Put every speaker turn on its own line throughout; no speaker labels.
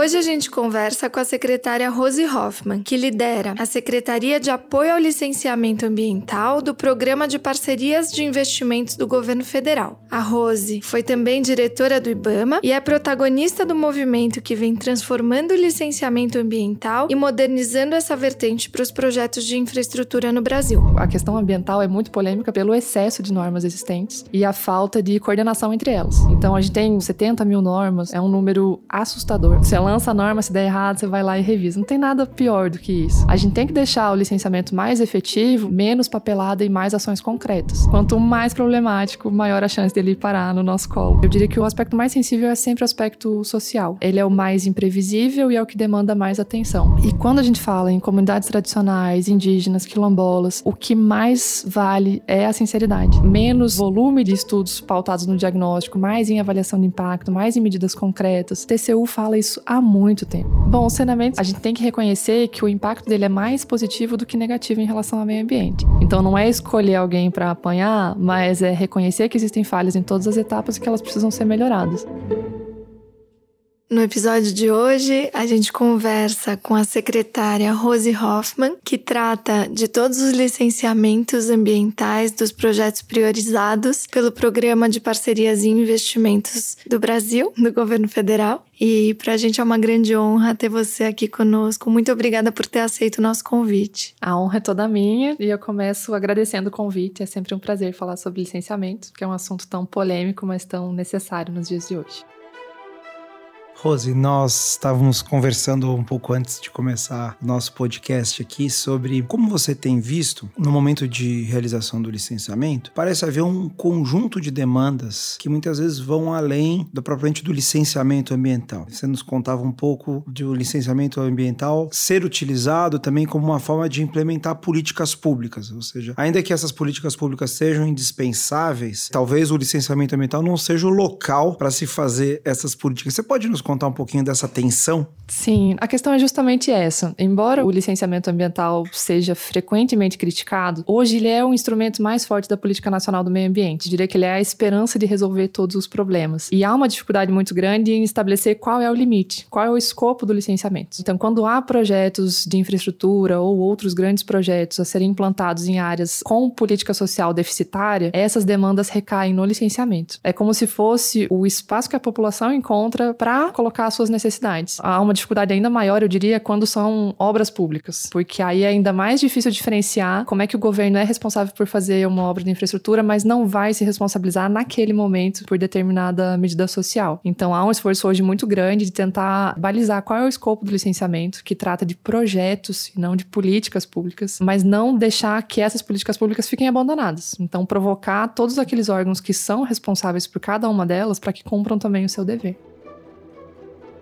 Hoje a gente conversa com a secretária Rose Hoffman, que lidera a Secretaria de Apoio ao Licenciamento Ambiental do Programa de Parcerias de Investimentos do Governo Federal. A Rose foi também diretora do IBAMA e é protagonista do movimento que vem transformando o licenciamento ambiental e modernizando essa vertente para os projetos de infraestrutura no Brasil.
A questão ambiental é muito polêmica pelo excesso de normas existentes e a falta de coordenação entre elas. Então a gente tem 70 mil normas, é um número assustador. Se ela lança a norma, se der errado, você vai lá e revisa. Não tem nada pior do que isso. A gente tem que deixar o licenciamento mais efetivo, menos papelada e mais ações concretas. Quanto mais problemático, maior a chance dele parar no nosso colo. Eu diria que o aspecto mais sensível é sempre o aspecto social. Ele é o mais imprevisível e é o que demanda mais atenção. E quando a gente fala em comunidades tradicionais, indígenas, quilombolas, o que mais vale é a sinceridade. Menos volume de estudos pautados no diagnóstico, mais em avaliação de impacto, mais em medidas concretas. TCU fala isso há muito tempo. Bom, o saneamento, a gente tem que reconhecer que o impacto dele é mais positivo do que negativo em relação ao meio ambiente. Então não é escolher alguém para apanhar, mas é reconhecer que existem falhas em todas as etapas e que elas precisam ser melhoradas.
No episódio de hoje, a gente conversa com a secretária Rose Hoffman, que trata de todos os licenciamentos ambientais dos projetos priorizados pelo Programa de Parcerias e Investimentos do Brasil, do governo federal. E para a gente é uma grande honra ter você aqui conosco. Muito obrigada por ter aceito o nosso convite.
A honra é toda minha e eu começo agradecendo o convite. É sempre um prazer falar sobre licenciamento, que é um assunto tão polêmico, mas tão necessário nos dias de hoje.
Rose, nós estávamos conversando um pouco antes de começar nosso podcast aqui sobre como você tem visto no momento de realização do licenciamento, parece haver um conjunto de demandas que muitas vezes vão além do propriamente do licenciamento ambiental. Você nos contava um pouco do licenciamento ambiental ser utilizado também como uma forma de implementar políticas públicas, ou seja, ainda que essas políticas públicas sejam indispensáveis, talvez o licenciamento ambiental não seja o local para se fazer essas políticas. Você pode nos contar um pouquinho dessa tensão?
Sim, a questão é justamente essa. Embora o licenciamento ambiental seja frequentemente criticado, hoje ele é o instrumento mais forte da política nacional do meio ambiente. Eu diria que ele é a esperança de resolver todos os problemas. E há uma dificuldade muito grande em estabelecer qual é o limite, qual é o escopo do licenciamento. Então, quando há projetos de infraestrutura ou outros grandes projetos a serem implantados em áreas com política social deficitária, essas demandas recaem no licenciamento. É como se fosse o espaço que a população encontra para colocar as suas necessidades. Há uma dificuldade ainda maior, eu diria, quando são obras públicas, porque aí é ainda mais difícil diferenciar como é que o governo é responsável por fazer uma obra de infraestrutura, mas não vai se responsabilizar naquele momento por determinada medida social. Então há um esforço hoje muito grande de tentar balizar qual é o escopo do licenciamento, que trata de projetos e não de políticas públicas, mas não deixar que essas políticas públicas fiquem abandonadas. Então provocar todos aqueles órgãos que são responsáveis por cada uma delas para que cumpram também o seu dever.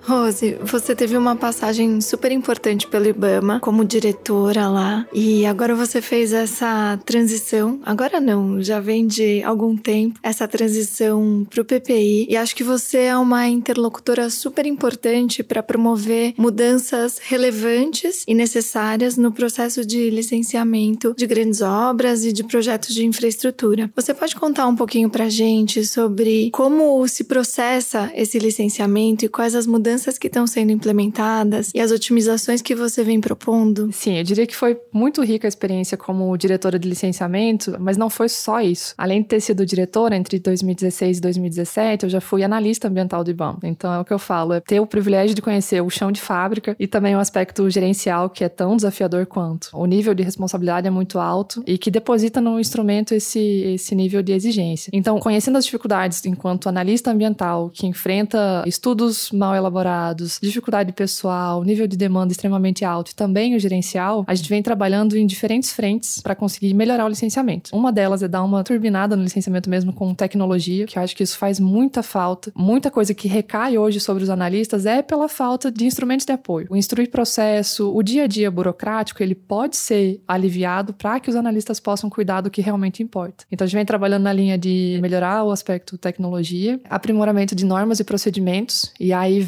Rose, você teve uma passagem super importante pelo IBAMA como diretora lá e agora você fez essa transição. Agora não, já vem de algum tempo essa transição para o PPI e acho que você é uma interlocutora super importante para promover mudanças relevantes e necessárias no processo de licenciamento de grandes obras e de projetos de infraestrutura. Você pode contar um pouquinho para gente sobre como se processa esse licenciamento e quais as mudanças mudanças que estão sendo implementadas e as otimizações que você vem propondo?
Sim, eu diria que foi muito rica a experiência como diretora de licenciamento, mas não foi só isso. Além de ter sido diretora entre 2016 e 2017, eu já fui analista ambiental do IBAM. Então é o que eu falo, é ter o privilégio de conhecer o chão de fábrica e também o aspecto gerencial que é tão desafiador quanto. O nível de responsabilidade é muito alto e que deposita no instrumento esse, esse nível de exigência. Então, conhecendo as dificuldades enquanto analista ambiental que enfrenta estudos mal elaborados dificuldade pessoal, nível de demanda extremamente alto e também o gerencial, a gente vem trabalhando em diferentes frentes para conseguir melhorar o licenciamento. Uma delas é dar uma turbinada no licenciamento mesmo com tecnologia, que eu acho que isso faz muita falta. Muita coisa que recai hoje sobre os analistas é pela falta de instrumentos de apoio. O instruir processo, o dia a dia burocrático, ele pode ser aliviado para que os analistas possam cuidar do que realmente importa. Então a gente vem trabalhando na linha de melhorar o aspecto tecnologia, aprimoramento de normas e procedimentos, e aí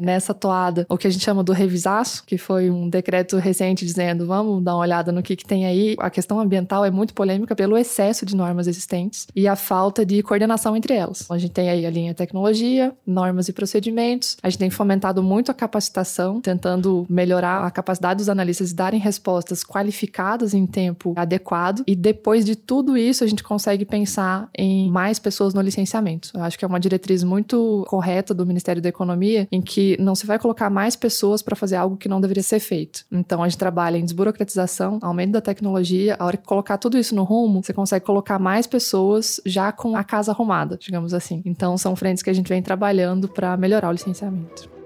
nessa toada o que a gente chama do revisaço, que foi um decreto recente dizendo vamos dar uma olhada no que, que tem aí. A questão ambiental é muito polêmica pelo excesso de normas existentes e a falta de coordenação entre elas. A gente tem aí a linha tecnologia, normas e procedimentos, a gente tem fomentado muito a capacitação, tentando melhorar a capacidade dos analistas de darem respostas qualificadas em tempo adequado, e depois de tudo isso, a gente consegue pensar em mais pessoas no licenciamento. Eu acho que é uma diretriz muito correta do Ministério da Economia, em que não se vai colocar mais pessoas para fazer algo que não deveria ser feito. Então, a gente trabalha em desburocratização, aumento da tecnologia. A hora que colocar tudo isso no rumo, você consegue colocar mais pessoas já com a casa arrumada, digamos assim. Então, são frentes que a gente vem trabalhando para melhorar o licenciamento.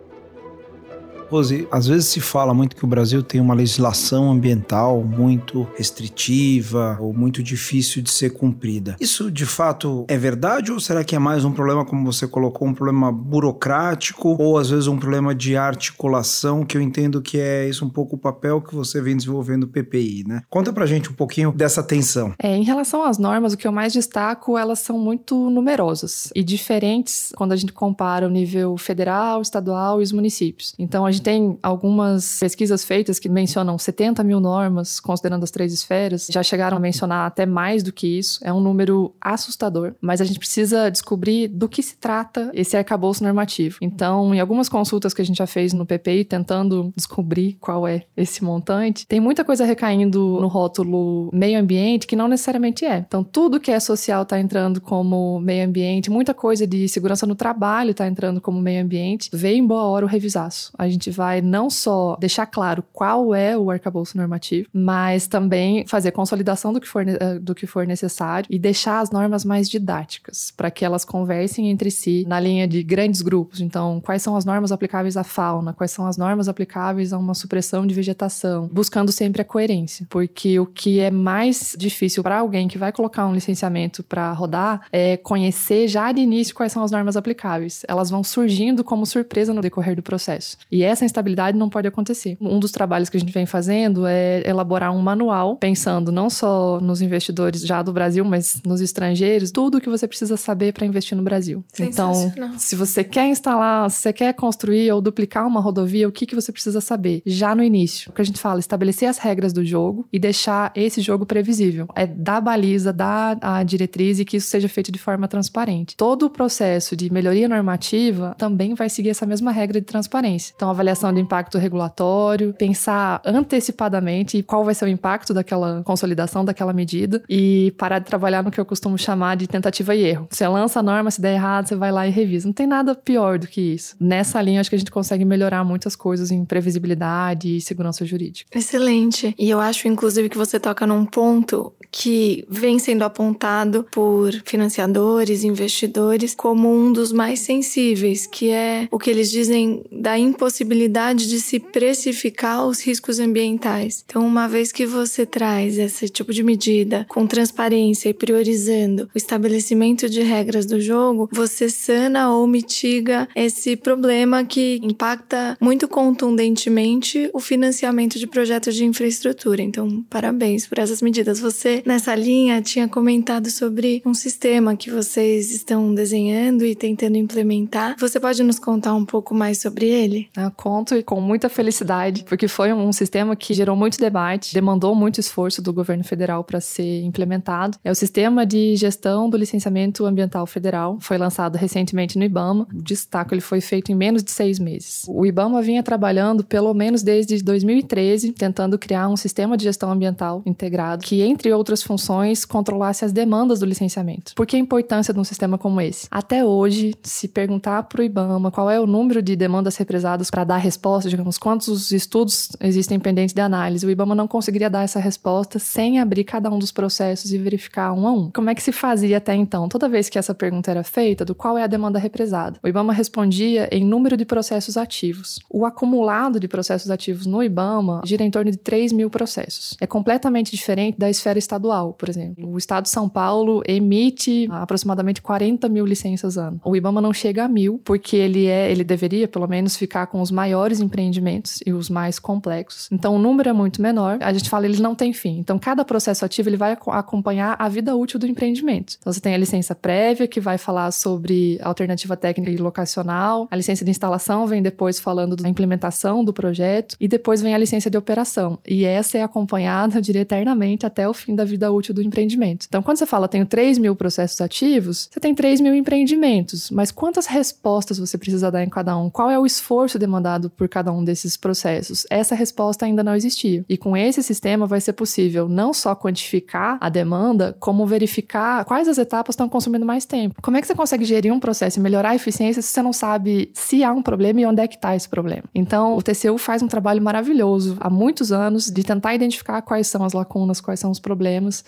Rose, às vezes se fala muito que o Brasil tem uma legislação ambiental muito restritiva ou muito difícil de ser cumprida. Isso de fato é verdade ou será que é mais um problema, como você colocou, um problema burocrático ou às vezes um problema de articulação, que eu entendo que é isso um pouco o papel que você vem desenvolvendo o PPI, né? Conta pra gente um pouquinho dessa tensão.
É, em relação às normas, o que eu mais destaco, elas são muito numerosas e diferentes quando a gente compara o nível federal, estadual e os municípios. Então a gente tem algumas pesquisas feitas que mencionam 70 mil normas, considerando as três esferas. Já chegaram a mencionar até mais do que isso. É um número assustador, mas a gente precisa descobrir do que se trata esse arcabouço normativo. Então, em algumas consultas que a gente já fez no PPI, tentando descobrir qual é esse montante, tem muita coisa recaindo no rótulo meio ambiente que não necessariamente é. Então, tudo que é social está entrando como meio ambiente, muita coisa de segurança no trabalho está entrando como meio ambiente. Vem em boa hora o revisaço. A gente vai não só deixar claro qual é o arcabouço normativo, mas também fazer consolidação do que for, eh, do que for necessário e deixar as normas mais didáticas, para que elas conversem entre si na linha de grandes grupos. Então, quais são as normas aplicáveis à fauna, quais são as normas aplicáveis a uma supressão de vegetação, buscando sempre a coerência, porque o que é mais difícil para alguém que vai colocar um licenciamento para rodar é conhecer já de início quais são as normas aplicáveis. Elas vão surgindo como surpresa no decorrer do processo. E essa essa instabilidade não pode acontecer. Um dos trabalhos que a gente vem fazendo é elaborar um manual, pensando não só nos investidores já do Brasil, mas nos estrangeiros, tudo o que você precisa saber para investir no Brasil. Então, se você quer instalar, se você quer construir ou duplicar uma rodovia, o que, que você precisa saber? Já no início, o que a gente fala, estabelecer as regras do jogo e deixar esse jogo previsível. É dar baliza, dar a diretriz e que isso seja feito de forma transparente. Todo o processo de melhoria normativa também vai seguir essa mesma regra de transparência. Então, avaliação de impacto regulatório, pensar antecipadamente qual vai ser o impacto daquela consolidação daquela medida e parar de trabalhar no que eu costumo chamar de tentativa e erro. Você lança a norma, se der errado, você vai lá e revisa. Não tem nada pior do que isso. Nessa linha, acho que a gente consegue melhorar muitas coisas em previsibilidade e segurança jurídica.
Excelente. E eu acho, inclusive, que você toca num ponto que vem sendo apontado por financiadores, investidores, como um dos mais sensíveis, que é o que eles dizem da impossibilidade possibilidade de se precificar os riscos ambientais. Então, uma vez que você traz esse tipo de medida com transparência e priorizando o estabelecimento de regras do jogo, você sana ou mitiga esse problema que impacta muito contundentemente o financiamento de projetos de infraestrutura. Então, parabéns por essas medidas. Você, nessa linha, tinha comentado sobre um sistema que vocês estão desenhando e tentando implementar. Você pode nos contar um pouco mais sobre ele?
Ah, conto e com muita felicidade, porque foi um sistema que gerou muito debate, demandou muito esforço do governo federal para ser implementado. É o Sistema de Gestão do Licenciamento Ambiental Federal, foi lançado recentemente no IBAMA. O destaque ele foi feito em menos de seis meses. O IBAMA vinha trabalhando pelo menos desde 2013, tentando criar um sistema de gestão ambiental integrado, que, entre outros outras funções, controlasse as demandas do licenciamento. Por que a importância de um sistema como esse? Até hoje, se perguntar para o IBAMA qual é o número de demandas represadas para dar resposta, digamos, quantos estudos existem pendentes de análise, o IBAMA não conseguiria dar essa resposta sem abrir cada um dos processos e verificar um a um. Como é que se fazia até então? Toda vez que essa pergunta era feita, do qual é a demanda represada, o IBAMA respondia em número de processos ativos. O acumulado de processos ativos no IBAMA gira em torno de 3 mil processos. É completamente diferente da esfera estadual, por exemplo. O estado de São Paulo emite aproximadamente 40 mil licenças ano. O IBAMA não chega a mil, porque ele é, ele deveria pelo menos ficar com os maiores empreendimentos e os mais complexos. Então o número é muito menor. A gente fala ele não tem fim. Então cada processo ativo ele vai acompanhar a vida útil do empreendimento. Então você tem a licença prévia que vai falar sobre alternativa técnica e locacional. A licença de instalação vem depois falando da implementação do projeto e depois vem a licença de operação. E essa é acompanhada, eu diria, eternamente até o fim da vida útil do empreendimento. Então quando você fala tenho 3 mil processos ativos, você tem 3 mil empreendimentos, mas quantas respostas você precisa dar em cada um? Qual é o esforço demandado por cada um desses processos? Essa resposta ainda não existia. E com esse sistema vai ser possível não só quantificar a demanda, como verificar quais as etapas estão consumindo mais tempo. Como é que você consegue gerir um processo e melhorar a eficiência se você não sabe se há um problema e onde é que está esse problema? Então, o TCU faz um trabalho maravilhoso há muitos anos de tentar identificar quais são as lacunas, quais são os problemas.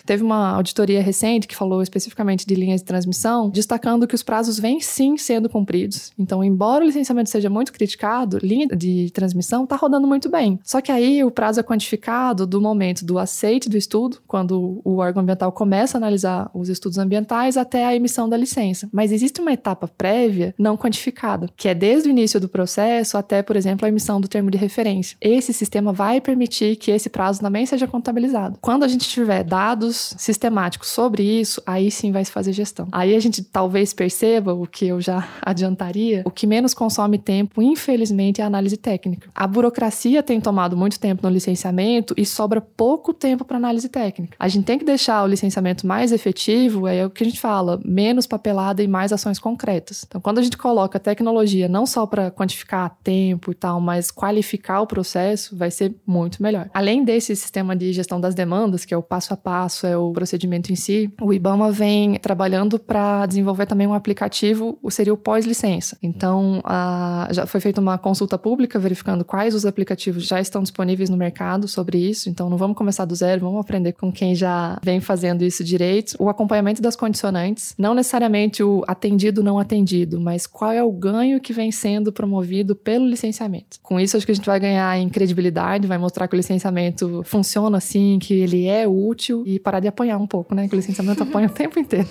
Teve uma auditoria recente que falou especificamente de linhas de transmissão, destacando que os prazos vêm sim sendo cumpridos. Então, embora o licenciamento seja muito criticado, linha de transmissão está rodando muito bem. Só que aí o prazo é quantificado do momento do aceite do estudo, quando o órgão ambiental começa a analisar os estudos ambientais, até a emissão da licença. Mas existe uma etapa prévia não quantificada, que é desde o início do processo até, por exemplo, a emissão do termo de referência. Esse sistema vai permitir que esse prazo também seja contabilizado. Quando a gente tiver dados sistemáticos sobre isso, aí sim vai se fazer gestão. Aí a gente talvez perceba o que eu já adiantaria, o que menos consome tempo, infelizmente, é a análise técnica. A burocracia tem tomado muito tempo no licenciamento e sobra pouco tempo para análise técnica. A gente tem que deixar o licenciamento mais efetivo, é o que a gente fala, menos papelada e mais ações concretas. Então, quando a gente coloca tecnologia não só para quantificar tempo e tal, mas qualificar o processo, vai ser muito melhor. Além desse sistema de gestão das demandas, que é o passo a passo, é o procedimento em si, o IBAMA vem trabalhando para desenvolver também um aplicativo, seria o pós-licença. Então, a, já foi feita uma consulta pública verificando quais os aplicativos já estão disponíveis no mercado sobre isso. Então, não vamos começar do zero, vamos aprender com quem já vem fazendo isso direito. O acompanhamento das condicionantes, não necessariamente o atendido não atendido, mas qual é o ganho que vem sendo promovido pelo licenciamento. Com isso, acho que a gente vai ganhar em credibilidade, vai mostrar que o licenciamento funciona assim, que ele é útil e parar de apanhar um pouco, né? Que o licenciamento apanha o tempo inteiro.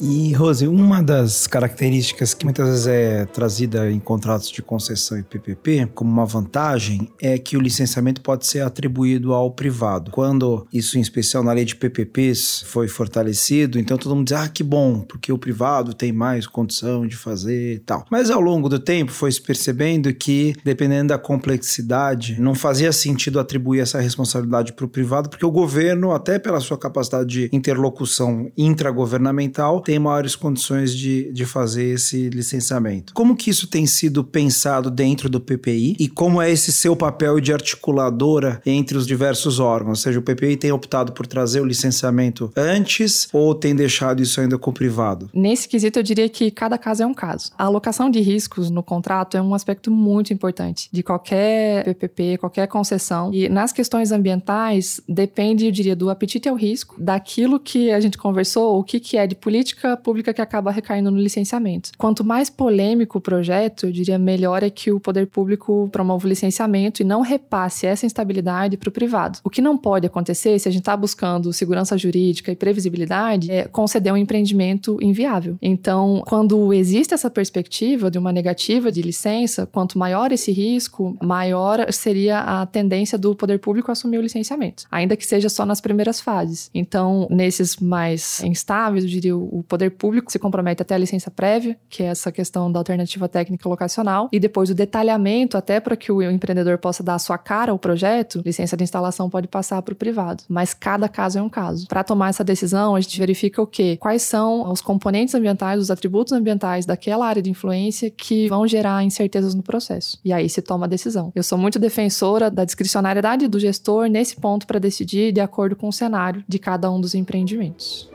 E, Rose, uma das características que muitas vezes é trazida em contratos de concessão e PPP como uma vantagem é que o licenciamento pode ser atribuído ao privado. Quando isso, em especial na lei de PPPs, foi fortalecido, então todo mundo diz: ah, que bom, porque o privado tem mais condição de fazer e tal. Mas ao longo do tempo foi se percebendo que, dependendo da complexidade, não fazia sentido atribuir essa responsabilidade para o privado, porque o governo, até pela sua capacidade de interlocução intragovernamental, tem maiores condições de, de fazer esse licenciamento. Como que isso tem sido pensado dentro do PPI e como é esse seu papel de articuladora entre os diversos órgãos? Ou seja, o PPI tem optado por trazer o licenciamento antes ou tem deixado isso ainda com o privado?
Nesse quesito, eu diria que cada caso é um caso. A alocação de riscos no contrato é um aspecto muito importante de qualquer PPP, qualquer concessão. E nas questões ambientais, depende, eu diria, do apetite ao risco, daquilo que a gente conversou, o que, que é de política política pública que acaba recaindo no licenciamento. Quanto mais polêmico o projeto, eu diria melhor é que o poder público promova o licenciamento e não repasse essa instabilidade para o privado. O que não pode acontecer, se a gente está buscando segurança jurídica e previsibilidade, é conceder um empreendimento inviável. Então, quando existe essa perspectiva de uma negativa de licença, quanto maior esse risco, maior seria a tendência do poder público assumir o licenciamento, ainda que seja só nas primeiras fases. Então, nesses mais instáveis, eu diria, o poder público se compromete até a licença prévia, que é essa questão da alternativa técnica locacional, e depois o detalhamento até para que o empreendedor possa dar a sua cara ao projeto, licença de instalação pode passar para o privado. Mas cada caso é um caso. Para tomar essa decisão, a gente verifica o quê? Quais são os componentes ambientais, os atributos ambientais daquela área de influência que vão gerar incertezas no processo. E aí se toma a decisão. Eu sou muito defensora da discricionariedade do gestor nesse ponto para decidir de acordo com o cenário de cada um dos empreendimentos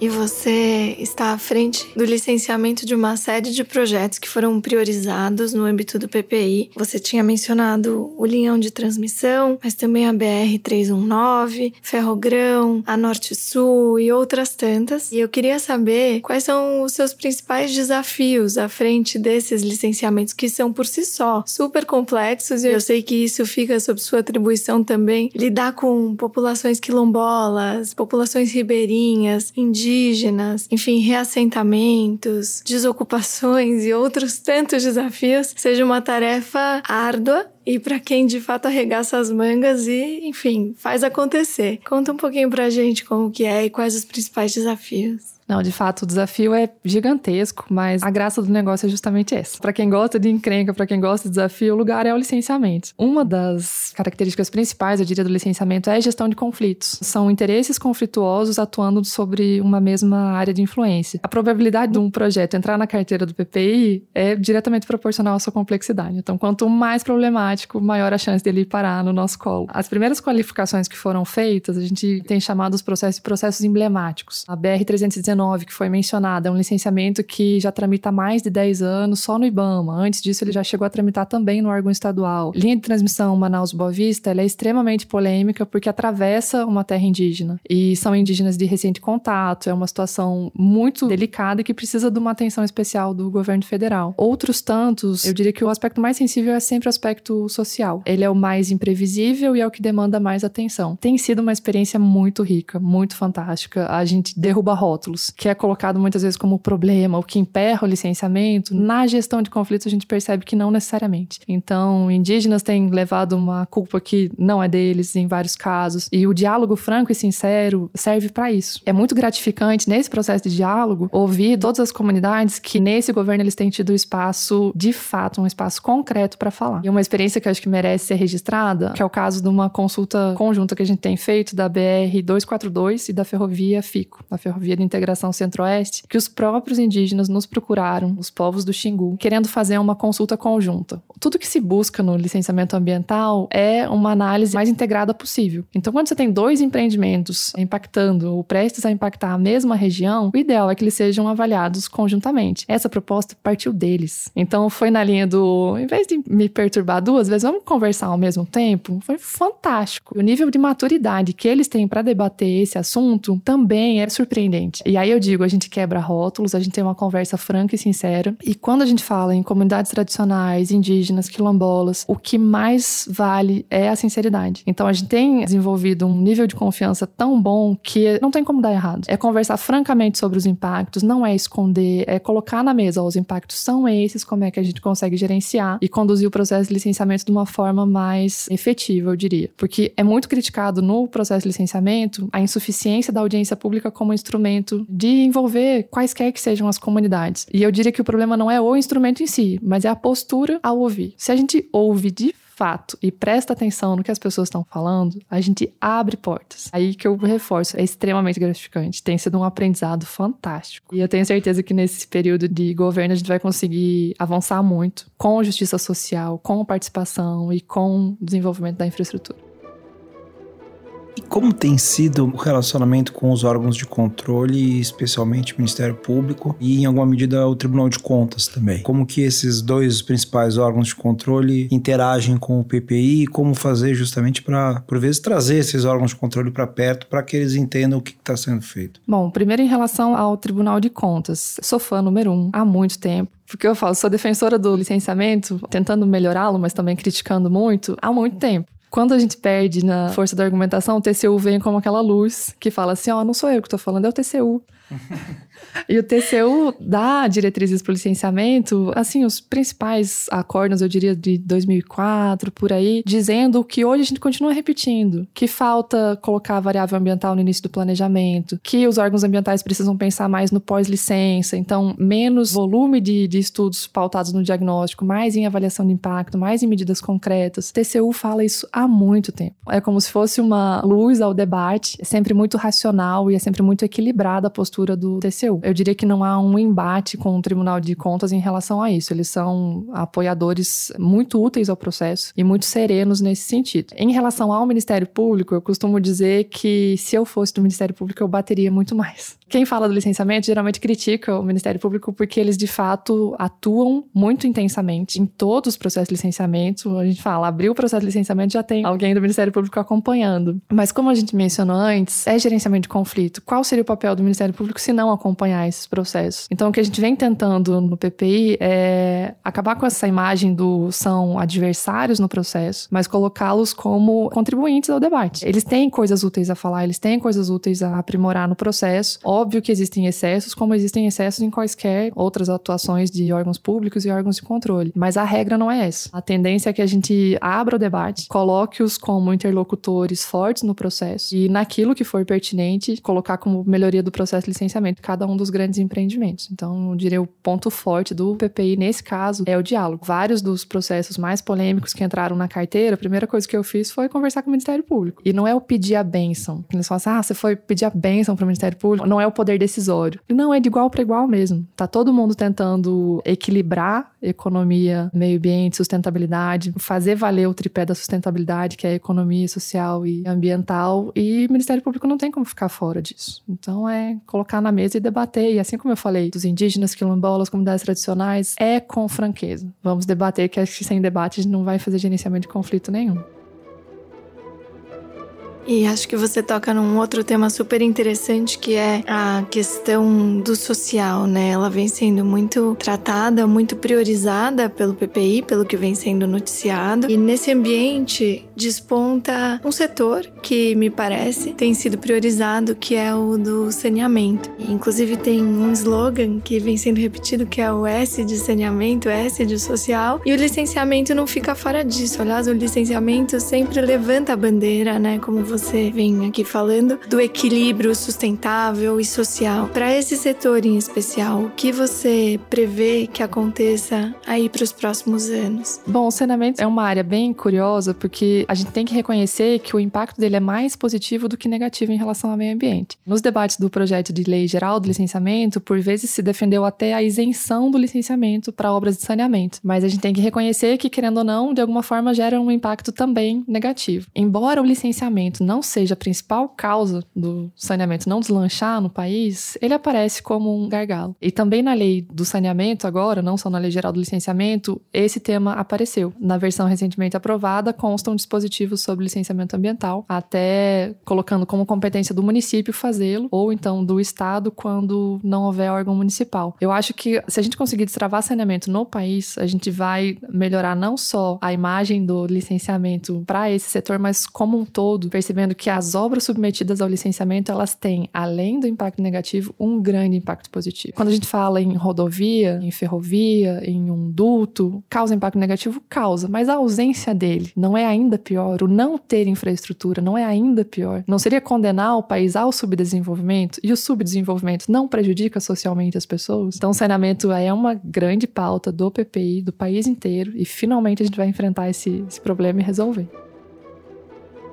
e você está à frente do licenciamento de uma série de projetos que foram priorizados no âmbito do PPI. Você tinha mencionado o linhão de transmissão, mas também a BR 319, Ferrogrão, a Norte Sul e outras tantas. E eu queria saber quais são os seus principais desafios à frente desses licenciamentos que são por si só super complexos e eu sei que isso fica sob sua atribuição também lidar com populações quilombolas, populações ribeirinhas, indígenas indígenas, enfim, reassentamentos, desocupações e outros tantos desafios, seja uma tarefa árdua e para quem de fato arregaça as mangas e, enfim, faz acontecer. Conta um pouquinho pra gente como que é e quais os principais desafios.
Não, de fato, o desafio é gigantesco, mas a graça do negócio é justamente essa. Para quem gosta de encrenca, para quem gosta de desafio, o lugar é o licenciamento. Uma das características principais, eu diria, do licenciamento é a gestão de conflitos. São interesses conflituosos atuando sobre uma mesma área de influência. A probabilidade de um projeto entrar na carteira do PPI é diretamente proporcional à sua complexidade. Então, quanto mais problemático, maior a chance dele parar no nosso colo. As primeiras qualificações que foram feitas, a gente tem chamado os processos de processos emblemáticos. A BR 319 que foi mencionada, é um licenciamento que já tramita há mais de 10 anos só no IBAMA. Antes disso, ele já chegou a tramitar também no órgão estadual. Linha de transmissão Manaus-Boa Vista é extremamente polêmica porque atravessa uma terra indígena. E são indígenas de recente contato, é uma situação muito delicada que precisa de uma atenção especial do governo federal. Outros tantos, eu diria que o aspecto mais sensível é sempre o aspecto social. Ele é o mais imprevisível e é o que demanda mais atenção. Tem sido uma experiência muito rica, muito fantástica. A gente derruba rótulos que é colocado muitas vezes como problema, o que emperra o licenciamento, na gestão de conflitos a gente percebe que não necessariamente. Então, indígenas têm levado uma culpa que não é deles em vários casos, e o diálogo franco e sincero serve para isso. É muito gratificante nesse processo de diálogo ouvir todas as comunidades que nesse governo eles têm tido espaço, de fato, um espaço concreto para falar. E uma experiência que acho que merece ser registrada, que é o caso de uma consulta conjunta que a gente tem feito da BR 242 e da Ferrovia FICO, a Ferrovia de Integração Integração Centro-Oeste, que os próprios indígenas nos procuraram, os povos do Xingu, querendo fazer uma consulta conjunta. Tudo que se busca no licenciamento ambiental é uma análise mais integrada possível. Então, quando você tem dois empreendimentos impactando ou prestes a impactar a mesma região, o ideal é que eles sejam avaliados conjuntamente. Essa proposta partiu deles. Então, foi na linha do, em vez de me perturbar duas vezes, vamos conversar ao mesmo tempo. Foi fantástico. O nível de maturidade que eles têm para debater esse assunto também é surpreendente. E aí eu digo, a gente quebra rótulos, a gente tem uma conversa franca e sincera. E quando a gente fala em comunidades tradicionais, indígenas, quilombolas, o que mais vale é a sinceridade. Então a gente tem desenvolvido um nível de confiança tão bom que não tem como dar errado. É conversar francamente sobre os impactos, não é esconder, é colocar na mesa, os impactos são esses, como é que a gente consegue gerenciar e conduzir o processo de licenciamento de uma forma mais efetiva, eu diria. Porque é muito criticado no processo de licenciamento a insuficiência da audiência pública como instrumento de envolver quaisquer que sejam as comunidades. E eu diria que o problema não é o instrumento em si, mas é a postura ao ouvir. Se a gente ouve de fato e presta atenção no que as pessoas estão falando, a gente abre portas. Aí que eu reforço, é extremamente gratificante. Tem sido um aprendizado fantástico. E eu tenho certeza que nesse período de governo a gente vai conseguir avançar muito com justiça social, com participação e com desenvolvimento da infraestrutura.
E como tem sido o relacionamento com os órgãos de controle, especialmente o Ministério Público e, em alguma medida, o Tribunal de Contas também? Como que esses dois principais órgãos de controle interagem com o PPI e como fazer justamente para, por vezes, trazer esses órgãos de controle para perto para que eles entendam o que está sendo feito?
Bom, primeiro em relação ao Tribunal de Contas. Sou fã número um há muito tempo. Porque eu falo, sou defensora do licenciamento, tentando melhorá-lo, mas também criticando muito, há muito tempo. Quando a gente perde na força da argumentação, o TCU vem como aquela luz que fala assim: ó, oh, não sou eu que estou falando, é o TCU. E o TCU dá diretrizes para o licenciamento, assim, os principais acordos, eu diria, de 2004, por aí, dizendo que hoje a gente continua repetindo, que falta colocar a variável ambiental no início do planejamento, que os órgãos ambientais precisam pensar mais no pós-licença, então menos volume de, de estudos pautados no diagnóstico, mais em avaliação de impacto, mais em medidas concretas. O TCU fala isso há muito tempo. É como se fosse uma luz ao debate, é sempre muito racional e é sempre muito equilibrada a postura do TCU. Eu diria que não há um embate com o Tribunal de Contas em relação a isso. Eles são apoiadores muito úteis ao processo e muito serenos nesse sentido. Em relação ao Ministério Público, eu costumo dizer que se eu fosse do Ministério Público, eu bateria muito mais. Quem fala do licenciamento geralmente critica o Ministério Público porque eles de fato atuam muito intensamente em todos os processos de licenciamento. A gente fala, abriu o processo de licenciamento, já tem alguém do Ministério Público acompanhando. Mas como a gente mencionou antes, é gerenciamento de conflito. Qual seria o papel do Ministério Público se não acompanhar esses processos? Então, o que a gente vem tentando no PPI é acabar com essa imagem do são adversários no processo, mas colocá-los como contribuintes ao debate. Eles têm coisas úteis a falar, eles têm coisas úteis a aprimorar no processo óbvio que existem excessos, como existem excessos em quaisquer outras atuações de órgãos públicos e órgãos de controle. Mas a regra não é essa. A tendência é que a gente abra o debate, coloque-os como interlocutores fortes no processo e naquilo que for pertinente, colocar como melhoria do processo de licenciamento cada um dos grandes empreendimentos. Então, eu diria o ponto forte do PPI nesse caso é o diálogo. Vários dos processos mais polêmicos que entraram na carteira, a primeira coisa que eu fiz foi conversar com o Ministério Público. E não é o pedir a bênção. Eles falam assim: ah, você foi pedir a bênção para o Ministério Público. Não é o poder decisório. Não, é de igual para igual mesmo. Tá todo mundo tentando equilibrar economia, meio ambiente, sustentabilidade, fazer valer o tripé da sustentabilidade, que é economia social e ambiental, e o Ministério Público não tem como ficar fora disso. Então é colocar na mesa e debater, e assim como eu falei, dos indígenas, quilombolas, comunidades tradicionais, é com franqueza. Vamos debater, que acho que sem debate a gente não vai fazer gerenciamento de conflito nenhum.
E acho que você toca num outro tema super interessante que é a questão do social, né? Ela vem sendo muito tratada, muito priorizada pelo PPI, pelo que vem sendo noticiado. E nesse ambiente desponta um setor que me parece tem sido priorizado, que é o do saneamento. E, inclusive tem um slogan que vem sendo repetido que é o S de saneamento, S de social, e o licenciamento não fica fora disso. Aliás, o licenciamento sempre levanta a bandeira, né, como você você vem aqui falando, do equilíbrio sustentável e social. Para esse setor em especial, o que você prevê que aconteça aí para os próximos anos?
Bom, o saneamento é uma área bem curiosa porque a gente tem que reconhecer que o impacto dele é mais positivo do que negativo em relação ao meio ambiente. Nos debates do projeto de lei geral do licenciamento, por vezes se defendeu até a isenção do licenciamento para obras de saneamento, mas a gente tem que reconhecer que, querendo ou não, de alguma forma gera um impacto também negativo. Embora o licenciamento não seja a principal causa do saneamento não deslanchar no país, ele aparece como um gargalo. E também na lei do saneamento, agora, não só na lei geral do licenciamento, esse tema apareceu. Na versão recentemente aprovada, constam dispositivos sobre licenciamento ambiental, até colocando como competência do município fazê-lo, ou então do Estado quando não houver órgão municipal. Eu acho que se a gente conseguir destravar saneamento no país, a gente vai melhorar não só a imagem do licenciamento para esse setor, mas como um todo, perceber percebendo que as obras submetidas ao licenciamento, elas têm, além do impacto negativo, um grande impacto positivo. Quando a gente fala em rodovia, em ferrovia, em um duto, causa impacto negativo? Causa, mas a ausência dele não é ainda pior, o não ter infraestrutura não é ainda pior. Não seria condenar o país ao subdesenvolvimento? E o subdesenvolvimento não prejudica socialmente as pessoas? Então, o saneamento é uma grande pauta do PPI, do país inteiro, e finalmente a gente vai enfrentar esse, esse problema e resolver.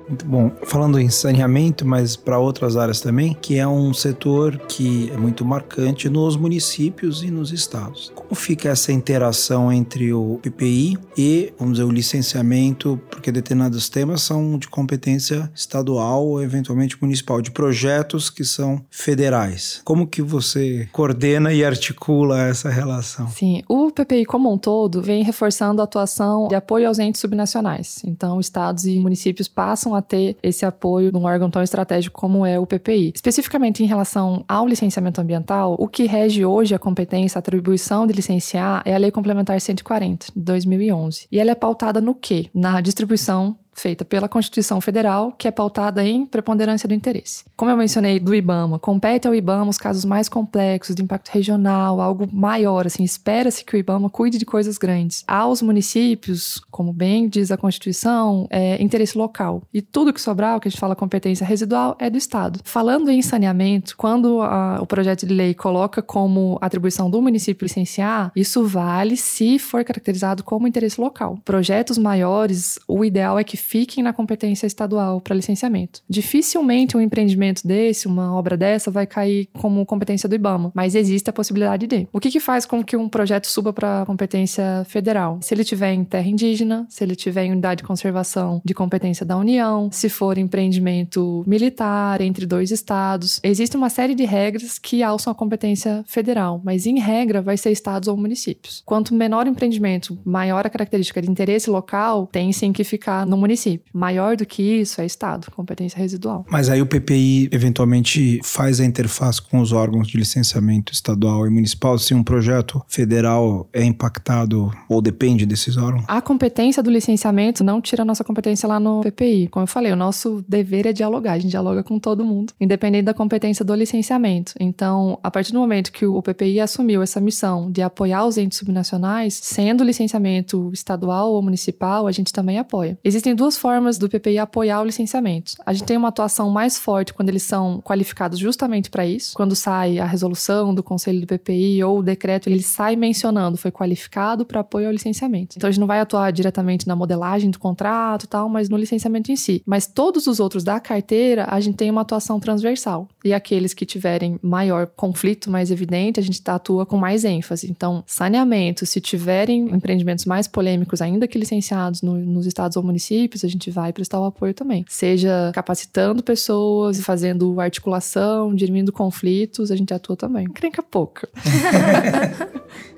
Muito bom. Falando em saneamento, mas para outras áreas também, que é um setor que é muito marcante nos municípios e nos estados. Como fica essa interação entre o PPI e, vamos dizer, o licenciamento, porque determinados temas são de competência estadual ou eventualmente municipal, de projetos que são federais. Como que você coordena e articula essa relação?
Sim, o PPI como um todo vem reforçando a atuação de apoio aos entes subnacionais. Então, estados e municípios passam a ter esse apoio num órgão tão estratégico como é o PPI. Especificamente em relação ao licenciamento ambiental, o que rege hoje a competência, a atribuição de licenciar é a Lei Complementar 140, de 2011. E ela é pautada no quê? Na distribuição feita pela Constituição Federal, que é pautada em preponderância do interesse. Como eu mencionei do IBAMA, compete ao IBAMA os casos mais complexos, de impacto regional, algo maior, assim, espera-se que o IBAMA cuide de coisas grandes. Aos municípios, como bem diz a Constituição, é interesse local. E tudo que sobrar, o que a gente fala competência residual, é do Estado. Falando em saneamento, quando a, o projeto de lei coloca como atribuição do município licenciar, isso vale se for caracterizado como interesse local. Projetos maiores, o ideal é que fiquem na competência estadual para licenciamento. Dificilmente um empreendimento desse, uma obra dessa, vai cair como competência do IBAMA, mas existe a possibilidade de. O que, que faz com que um projeto suba para competência federal? Se ele tiver em terra indígena, se ele tiver em unidade de conservação de competência da União, se for empreendimento militar entre dois estados, existe uma série de regras que alçam a competência federal, mas em regra vai ser estados ou municípios. Quanto menor o empreendimento, maior a característica de interesse local, tem sim que ficar no município. Maior do que isso é estado, competência residual.
Mas aí o PPI eventualmente faz a interface com os órgãos de licenciamento estadual e municipal se um projeto federal é impactado ou depende desses órgãos?
A competência do licenciamento não tira a nossa competência lá no PPI. Como eu falei, o nosso dever é dialogar, a gente dialoga com todo mundo, independente da competência do licenciamento. Então, a partir do momento que o PPI assumiu essa missão de apoiar os entes subnacionais, sendo licenciamento estadual ou municipal, a gente também apoia. Existem duas formas do PPI apoiar o licenciamento. A gente tem uma atuação mais forte quando eles são qualificados justamente para isso. Quando sai a resolução do conselho do PPI ou o decreto, ele sai mencionando foi qualificado para apoio ao licenciamento. Então a gente não vai atuar diretamente na modelagem do contrato e tal, mas no licenciamento em si. Mas todos os outros da carteira, a gente tem uma atuação transversal. E aqueles que tiverem maior conflito mais evidente, a gente tá, atua com mais ênfase. Então, saneamento, se tiverem empreendimentos mais polêmicos, ainda que licenciados no, nos estados ou municípios, a gente vai prestar o apoio também. Seja capacitando pessoas, fazendo articulação, dirimindo conflitos, a gente atua também. Crenca pouca.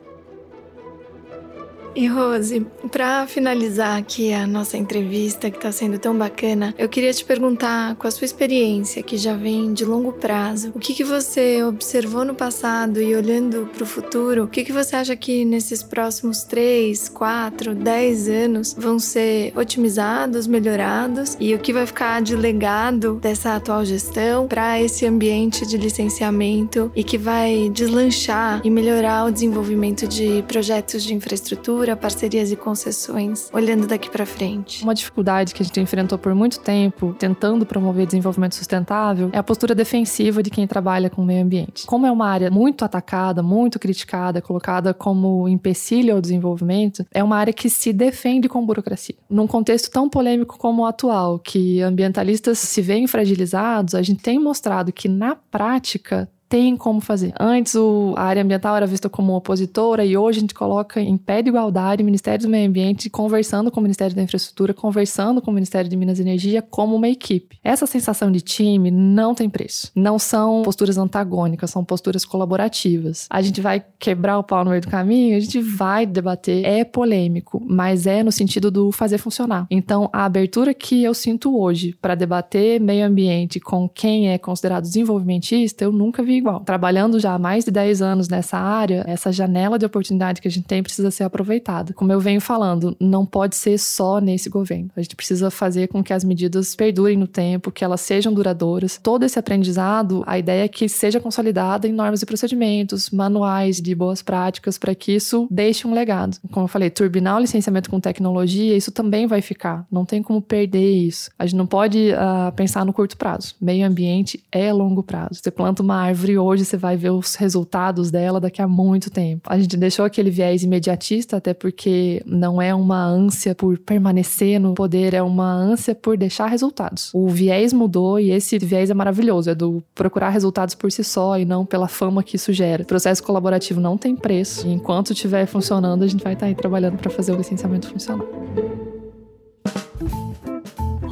E Rose, para finalizar aqui a nossa entrevista, que está sendo tão bacana, eu queria te perguntar, com a sua experiência, que já vem de longo prazo, o que, que você observou no passado e olhando para o futuro, o que, que você acha que nesses próximos 3, 4, 10 anos vão ser otimizados, melhorados e o que vai ficar de legado dessa atual gestão para esse ambiente de licenciamento e que vai deslanchar e melhorar o desenvolvimento de projetos de infraestrutura? Parcerias e concessões, olhando daqui para frente?
Uma dificuldade que a gente enfrentou por muito tempo, tentando promover desenvolvimento sustentável, é a postura defensiva de quem trabalha com o meio ambiente. Como é uma área muito atacada, muito criticada, colocada como empecilho ao desenvolvimento, é uma área que se defende com burocracia. Num contexto tão polêmico como o atual, que ambientalistas se veem fragilizados, a gente tem mostrado que na prática tem como fazer. Antes o, a área ambiental era vista como opositora e hoje a gente coloca em pé de igualdade o Ministério do Meio Ambiente conversando com o Ministério da Infraestrutura, conversando com o Ministério de Minas e Energia como uma equipe. Essa sensação de time não tem preço. Não são posturas antagônicas, são posturas colaborativas. A gente vai quebrar o pau no meio do caminho, a gente vai debater. É polêmico, mas é no sentido do fazer funcionar. Então, a abertura que eu sinto hoje para debater meio ambiente com quem é considerado desenvolvimentista, eu nunca vi igual. Trabalhando já há mais de 10 anos nessa área, essa janela de oportunidade que a gente tem precisa ser aproveitada. Como eu venho falando, não pode ser só nesse governo. A gente precisa fazer com que as medidas perdurem no tempo, que elas sejam duradouras. Todo esse aprendizado, a ideia é que seja consolidado em normas e procedimentos, manuais de boas práticas, para que isso deixe um legado. Como eu falei, turbinar o licenciamento com tecnologia, isso também vai ficar. Não tem como perder isso. A gente não pode uh, pensar no curto prazo. Meio ambiente é longo prazo. Você planta uma árvore árvore hoje, você vai ver os resultados dela daqui a muito tempo. A gente deixou aquele viés imediatista, até porque não é uma ânsia por permanecer no poder, é uma ânsia por deixar resultados. O viés mudou e esse viés é maravilhoso, é do procurar resultados por si só e não pela fama que isso gera. O processo colaborativo não tem preço e enquanto estiver funcionando, a gente vai estar aí trabalhando para fazer o licenciamento funcionar.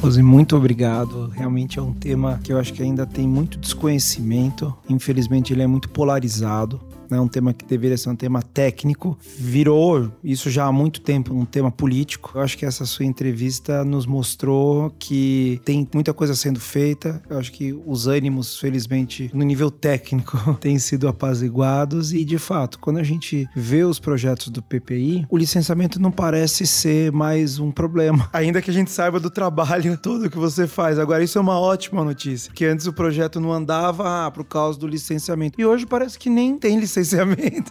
Rose, muito obrigado. Realmente é um tema que eu acho que ainda tem muito desconhecimento. Infelizmente, ele é muito polarizado. Né? Um tema que deveria ser um tema técnico, virou isso já há muito tempo um tema político. Eu acho que essa sua entrevista nos mostrou que tem muita coisa sendo feita. Eu acho que os ânimos, felizmente, no nível técnico, têm sido apaziguados e, de fato, quando a gente vê os projetos do PPI, o licenciamento não parece ser mais um problema. Ainda que a gente saiba do trabalho todo que você faz. Agora, isso é uma ótima notícia, que antes o projeto não andava ah, por causa do licenciamento. E hoje parece que nem tem licenciamento.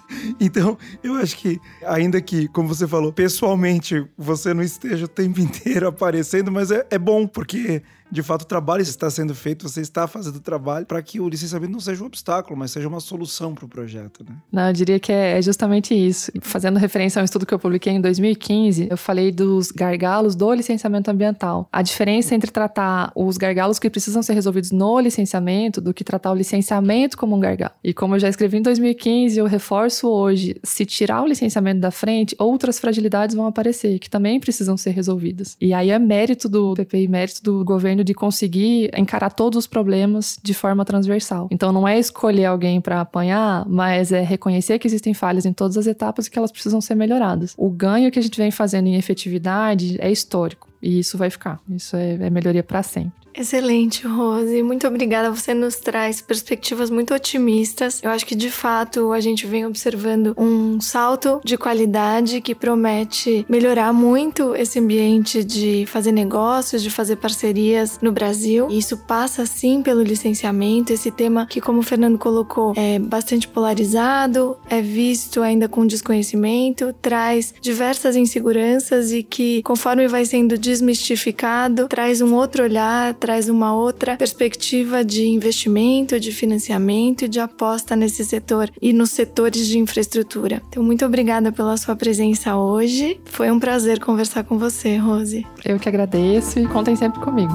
Então, eu acho que, ainda que, como você falou, pessoalmente você não esteja o tempo inteiro aparecendo, mas é, é bom, porque de fato o trabalho está sendo feito, você está fazendo o trabalho para que o licenciamento não seja um obstáculo, mas seja uma solução para o projeto, né?
Não, eu diria que é, é justamente isso. Fazendo referência a um estudo que eu publiquei em 2015, eu falei dos gargalos do licenciamento ambiental. A diferença entre tratar os gargalos que precisam ser resolvidos no licenciamento do que tratar o licenciamento como um gargalo. E como eu já escrevi em 2015, eu reforço hoje, se tirar o licenciamento da frente, outras fragilidades vão aparecer que também precisam ser resolvidas. E aí é mérito do PPI, mérito do governo governo de conseguir encarar todos os problemas de forma transversal. Então não é escolher alguém para apanhar, mas é reconhecer que existem falhas em todas as etapas e que elas precisam ser melhoradas. O ganho que a gente vem fazendo em efetividade é histórico. E isso vai ficar. Isso é, é melhoria para sempre.
Excelente, Rose. Muito obrigada. Você nos traz perspectivas muito otimistas. Eu acho que de fato a gente vem observando um salto de qualidade que promete melhorar muito esse ambiente de fazer negócios, de fazer parcerias no Brasil. E isso passa sim pelo licenciamento, esse tema que, como o Fernando colocou, é bastante polarizado, é visto ainda com desconhecimento, traz diversas inseguranças e que, conforme vai sendo desmistificado, traz um outro olhar traz uma outra perspectiva de investimento, de financiamento e de aposta nesse setor e nos setores de infraestrutura. Então, muito obrigada pela sua presença hoje. Foi um prazer conversar com você, Rose.
Eu que agradeço e contem sempre comigo.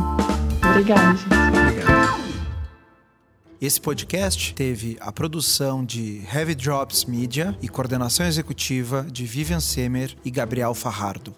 Obrigada, gente. Obrigado.
Esse podcast teve a produção de Heavy Drops Media e coordenação executiva de Vivian Semer e Gabriel Farrardo.